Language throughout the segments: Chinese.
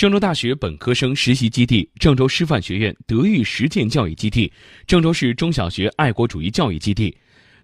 郑州大学本科生实习基地、郑州师范学院德育实践教育基地、郑州市中小学爱国主义教育基地。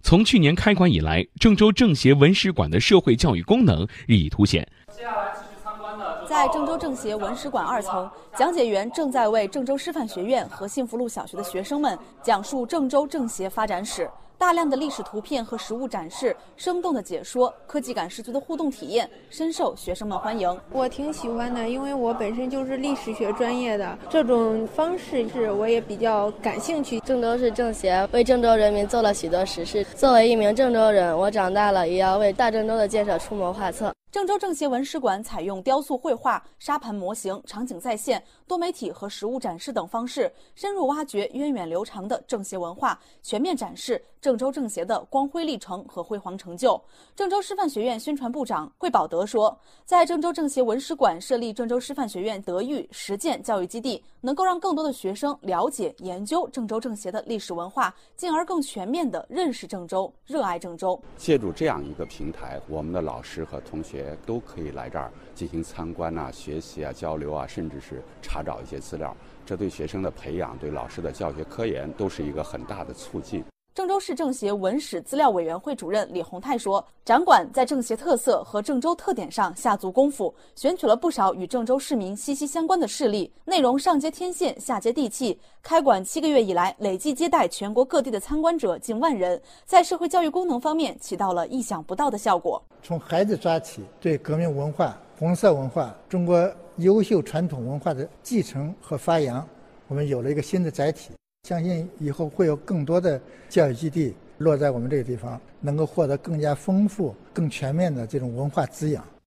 从去年开馆以来，郑州政协文史馆的社会教育功能日益凸显。接下来继续参观的，在郑州政协文史馆二层，讲解员正在为郑州师范学院和幸福路小学的学生们讲述郑州政协发展史。大量的历史图片和实物展示，生动的解说，科技感十足的互动体验，深受学生们欢迎。我挺喜欢的，因为我本身就是历史学专业的，这种方式是我也比较感兴趣。郑州市政协为郑州人民做了许多实事，作为一名郑州人，我长大了也要为大郑州的建设出谋划策。郑州政协文史馆采用雕塑绘画、沙盘模型、场景再现、多媒体和实物展示等方式，深入挖掘源远流长的政协文化，全面展示郑州政协的光辉历程和辉煌成就。郑州师范学院宣传部长惠宝德说：“在郑州政协文史馆设立郑州师范学院德育实践教育基地，能够让更多的学生了解、研究郑州政协的历史文化，进而更全面地认识郑州、热爱郑州。借助这样一个平台，我们的老师和同学。”都可以来这儿进行参观啊、学习啊、交流啊，甚至是查找一些资料。这对学生的培养、对老师的教学科研都是一个很大的促进。郑州市政协文史资料委员会主任李洪泰说：“展馆在政协特色和郑州特点上下足功夫，选取了不少与郑州市民息息相关的事例，内容上接天线，下接地气。开馆七个月以来，累计接待全国各地的参观者近万人，在社会教育功能方面起到了意想不到的效果。从孩子抓起，对革命文化、红色文化、中国优秀传统文化的继承和发扬，我们有了一个新的载体。”相信以后会有更多的教育基地落在我们这个地方，能够获得更加丰富、更全面的这种文化滋养。